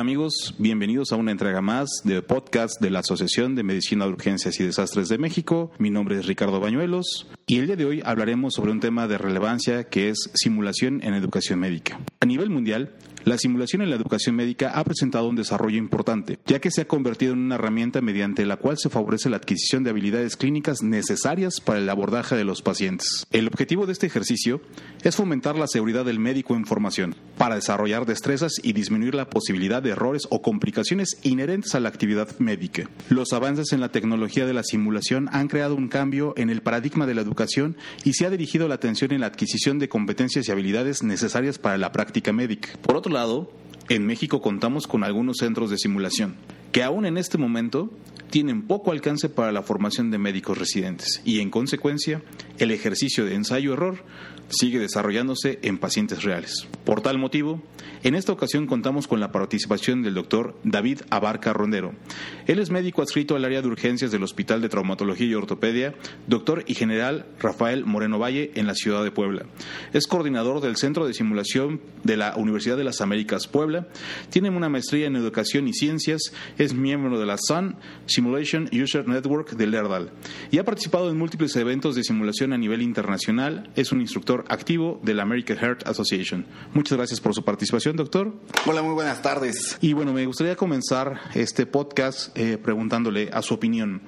amigos? Bienvenidos a una entrega más de podcast de la Asociación de Medicina de Urgencias y Desastres de México. Mi nombre es Ricardo Bañuelos y el día de hoy hablaremos sobre un tema de relevancia que es simulación en educación médica. A nivel mundial, la simulación en la educación médica ha presentado un desarrollo importante, ya que se ha convertido en una herramienta mediante la cual se favorece la adquisición de habilidades clínicas necesarias para el abordaje de los pacientes. El objetivo de este ejercicio es fomentar la seguridad del médico en formación, para desarrollar destrezas y disminuir la posibilidad de errores o complicaciones inherentes a la actividad médica. Los avances en la tecnología de la simulación han creado un cambio en el paradigma de la educación y se ha dirigido la atención en la adquisición de competencias y habilidades necesarias para la práctica médica. Por otro lado, en México contamos con algunos centros de simulación que aún en este momento tienen poco alcance para la formación de médicos residentes y en consecuencia el ejercicio de ensayo-error sigue desarrollándose en pacientes reales. Por tal motivo, en esta ocasión contamos con la participación del doctor David Abarca Rondero. Él es médico adscrito al área de urgencias del Hospital de Traumatología y Ortopedia, doctor y general Rafael Moreno Valle en la ciudad de Puebla. Es coordinador del Centro de Simulación de la Universidad de las Américas Puebla. Tiene una maestría en Educación y Ciencias, es miembro de la Sun Simulation User Network de Lerdal y ha participado en múltiples eventos de simulación a nivel internacional. Es un instructor activo de la American Heart Association. Muchas gracias por su participación, doctor. Hola, muy buenas tardes. Y bueno, me gustaría comenzar este podcast eh, preguntándole a su opinión.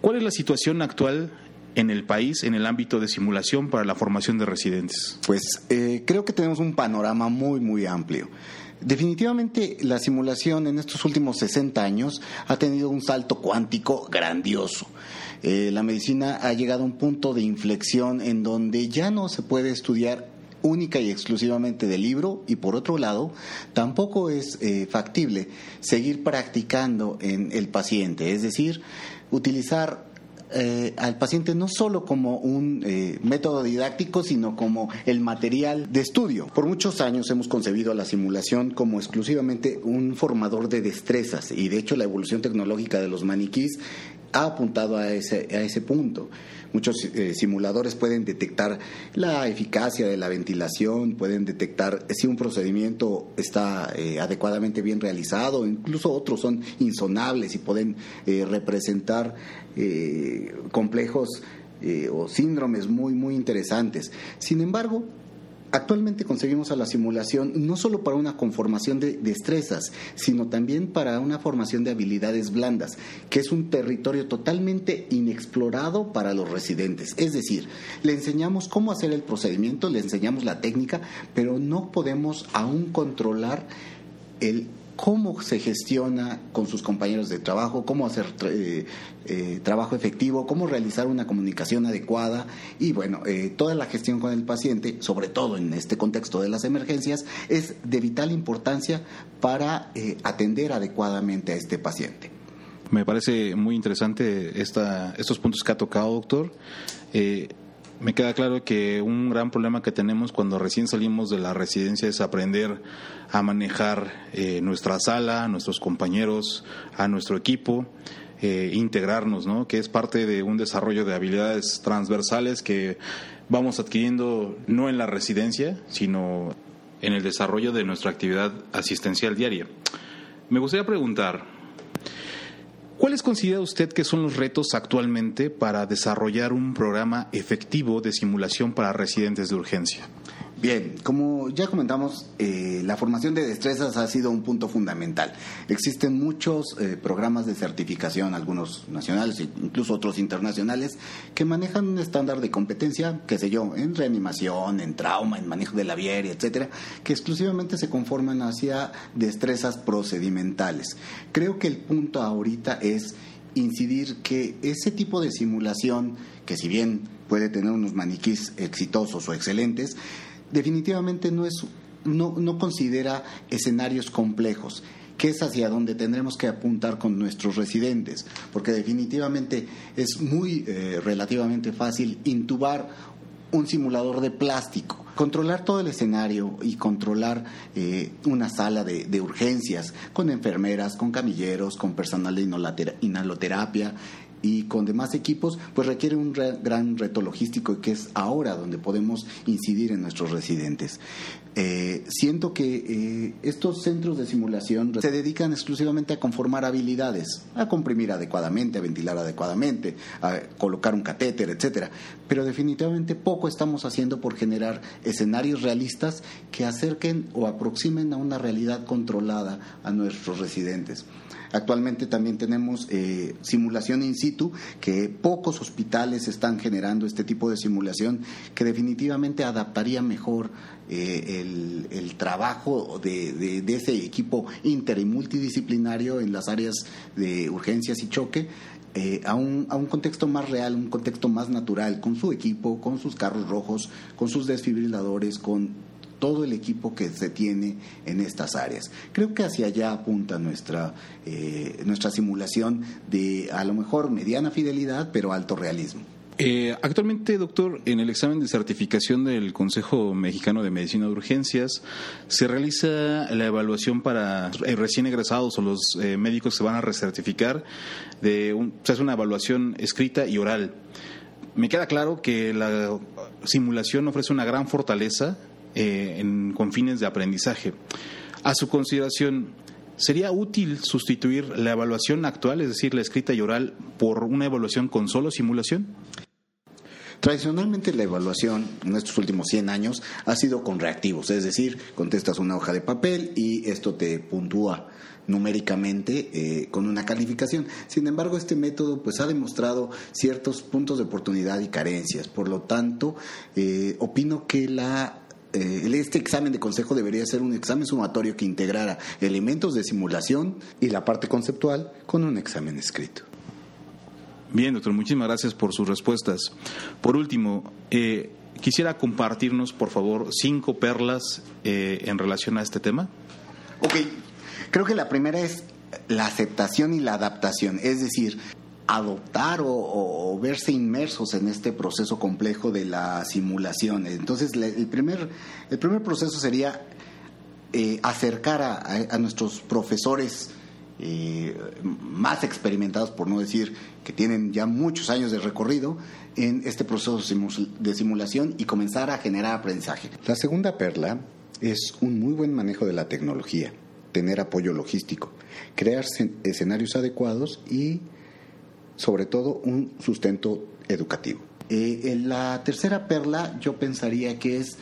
¿Cuál es la situación actual en el país en el ámbito de simulación para la formación de residentes? Pues eh, creo que tenemos un panorama muy, muy amplio. Definitivamente la simulación en estos últimos 60 años ha tenido un salto cuántico grandioso. Eh, la medicina ha llegado a un punto de inflexión en donde ya no se puede estudiar única y exclusivamente del libro y por otro lado tampoco es eh, factible seguir practicando en el paciente, es decir, utilizar eh, al paciente no solo como un eh, método didáctico, sino como el material de estudio. Por muchos años hemos concebido la simulación como exclusivamente un formador de destrezas y de hecho la evolución tecnológica de los maniquís ha apuntado a ese, a ese punto. Muchos eh, simuladores pueden detectar la eficacia de la ventilación, pueden detectar si un procedimiento está eh, adecuadamente bien realizado, incluso otros son insonables y pueden eh, representar complejos o síndromes muy, muy interesantes. Sin embargo, Actualmente conseguimos a la simulación no solo para una conformación de destrezas, sino también para una formación de habilidades blandas, que es un territorio totalmente inexplorado para los residentes. Es decir, le enseñamos cómo hacer el procedimiento, le enseñamos la técnica, pero no podemos aún controlar el cómo se gestiona con sus compañeros de trabajo, cómo hacer eh, eh, trabajo efectivo, cómo realizar una comunicación adecuada y bueno, eh, toda la gestión con el paciente, sobre todo en este contexto de las emergencias, es de vital importancia para atender adecuadamente a este paciente. Me parece muy interesante esta, estos puntos que ha tocado, doctor me queda claro que un gran problema que tenemos cuando recién salimos de la residencia es aprender a manejar eh, nuestra sala, a nuestros compañeros, a nuestro equipo, eh, integrarnos, ¿no? que es parte de un desarrollo de habilidades transversales que vamos adquiriendo no en la residencia, sino en el desarrollo de nuestra actividad asistencial diaria. Me gustaría preguntar, ¿Cuáles considera usted que son los retos actualmente para desarrollar un programa efectivo de simulación para residentes de urgencia? Bien, como ya comentamos, eh, la formación de destrezas ha sido un punto fundamental. Existen muchos eh, programas de certificación, algunos nacionales e incluso otros internacionales, que manejan un estándar de competencia, qué sé yo, en reanimación, en trauma, en manejo de la vieria, etcétera, que exclusivamente se conforman hacia destrezas procedimentales. Creo que el punto ahorita es incidir que ese tipo de simulación, que si bien puede tener unos maniquís exitosos o excelentes, definitivamente no, es, no, no considera escenarios complejos que es hacia donde tendremos que apuntar con nuestros residentes, porque definitivamente es muy eh, relativamente fácil intubar un simulador de plástico, controlar todo el escenario y controlar eh, una sala de, de, urgencias con enfermeras, con camilleros, con personal de inhaloterapia, y con demás equipos, pues requiere un gran reto logístico que es ahora donde podemos incidir en nuestros residentes. Eh, siento que eh, estos centros de simulación se dedican exclusivamente a conformar habilidades, a comprimir adecuadamente, a ventilar adecuadamente, a colocar un catéter, etcétera. Pero definitivamente poco estamos haciendo por generar escenarios realistas que acerquen o aproximen a una realidad controlada a nuestros residentes. Actualmente también tenemos eh, simulación in situ, que pocos hospitales están generando este tipo de simulación que definitivamente adaptaría mejor eh, el, trabajo de, ese equipo inter y multidisciplinario en las áreas de urgencias y choque eh, a, un, a, un, contexto más real, un contexto más natural, con su equipo, con sus carros rojos, con sus desfibriladores, con todo el equipo que se tiene en estas áreas. Creo que hacia allá apunta nuestra, eh, nuestra simulación de a lo mejor mediana fidelidad, pero alto realismo. Eh, actualmente, doctor, en el examen de certificación del Consejo Mexicano de Medicina de Urgencias se realiza la evaluación para eh, recién egresados o los médicos que se van a recertificar. De se hace una evaluación escrita y oral. Me queda claro que la simulación ofrece una gran fortaleza eh, en, con fines de aprendizaje. A su consideración, ¿sería útil sustituir la evaluación actual, es decir, la escrita y oral, por una evaluación con solo simulación? Tradicionalmente la evaluación en estos últimos 100 años ha sido con reactivos, es decir, contestas una hoja de papel y esto te puntúa numéricamente eh, con una calificación. Sin embargo, este método pues ha demostrado ciertos puntos de oportunidad y carencias. Por lo tanto, eh, opino que la eh, este examen de consejo debería ser un examen sumatorio que integrara elementos de simulación y la parte conceptual con un examen escrito. Bien, doctor, muchísimas gracias por sus respuestas. Por último, eh, quisiera compartirnos, por favor, cinco perlas eh, en relación a este tema. Ok, creo que la primera es la aceptación y la adaptación, es decir, adoptar o, verse inmersos en este proceso complejo de la simulación. Entonces, el primer, el primer proceso sería eh, acercar a, nuestros profesores eh, más experimentados, por no decir que tienen ya muchos años de recorrido, en este proceso de simulación y comenzar a generar aprendizaje. La segunda perla es un muy buen manejo de la tecnología, tener apoyo logístico, crear escenarios adecuados y sobre todo un sustento educativo. Eh, la tercera perla yo pensaría que es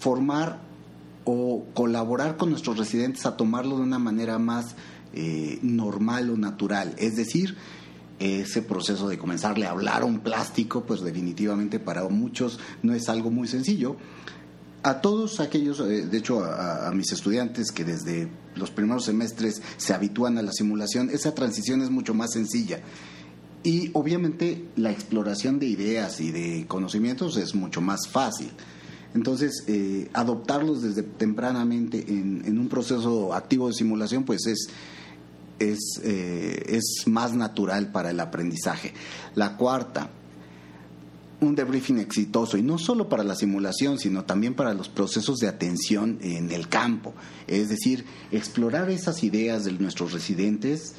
formar o colaborar con nuestros residentes a tomarlo de una manera más eh, normal o natural. Es decir, ese proceso de comenzarle a hablar a un plástico, pues definitivamente para muchos no es algo muy sencillo a todos aquellos, eh, de hecho a, mis estudiantes que desde los primeros semestres se habitúan a la simulación, esa transición es mucho más sencilla. Y obviamente la exploración de ideas y de conocimientos es mucho más fácil. Entonces, eh, adoptarlos desde tempranamente en, un proceso activo de simulación, pues es, es, eh, es más natural para el aprendizaje. La cuarta, un debriefing exitoso y no solo para la simulación, sino también para los procesos de atención en el campo. Es decir, explorar esas ideas de nuestros residentes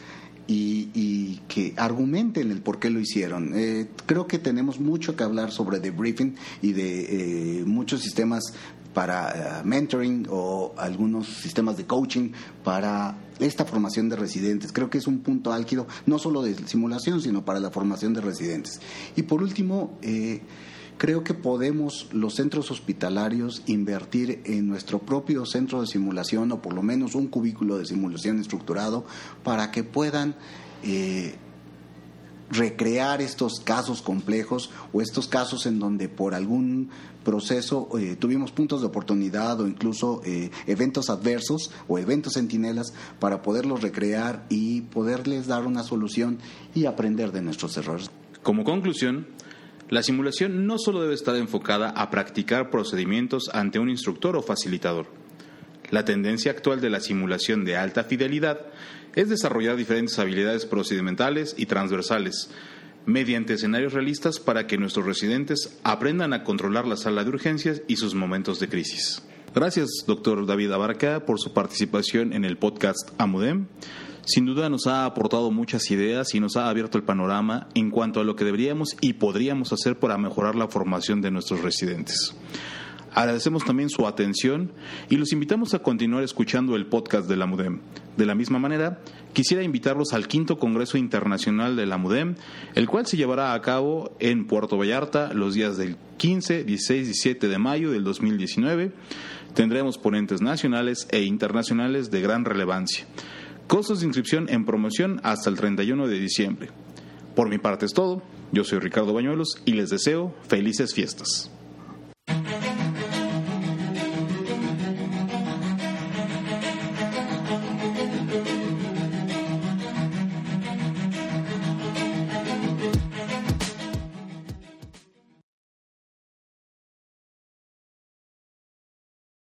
y, que argumenten el por qué lo hicieron. Eh, creo que tenemos mucho que hablar sobre debriefing y de eh, muchos sistemas para eh, mentoring o algunos sistemas de coaching para esta formación de residentes. Creo que es un punto álgido, no solo de simulación, sino para la formación de residentes. Y por último, eh, creo que podemos los centros hospitalarios invertir en nuestro propio centro de simulación o por lo menos un cubículo de simulación estructurado para que puedan... Eh, recrear estos casos complejos o estos casos en donde por algún proceso eh, tuvimos puntos de oportunidad o incluso eh, eventos adversos o eventos centinelas para poderlos recrear y poderles dar una solución y aprender de nuestros errores. Como conclusión, la simulación no solo debe estar enfocada a practicar procedimientos ante un instructor o facilitador. La tendencia actual de la simulación de alta fidelidad es desarrollar diferentes habilidades procedimentales y transversales, mediante escenarios realistas para que nuestros residentes aprendan a controlar la sala de urgencias y sus momentos de crisis. Gracias, doctor David Abarca, por su participación en el podcast Amudem. Sin duda nos ha aportado muchas ideas y nos ha abierto el panorama en cuanto a lo que deberíamos y podríamos hacer para mejorar la formación de nuestros residentes. Agradecemos también su atención y los invitamos a continuar escuchando el podcast de la MUDEM. De la misma manera, quisiera invitarlos al quinto Congreso Internacional de la MUDEM, el cual se llevará a cabo en Puerto Vallarta los días del 15, 16 y 17 de mayo del 2019. Tendremos ponentes nacionales e internacionales de gran relevancia. Costos de inscripción en promoción hasta el 31 de diciembre. Por mi parte es todo. Yo soy Ricardo Bañuelos y les deseo felices fiestas.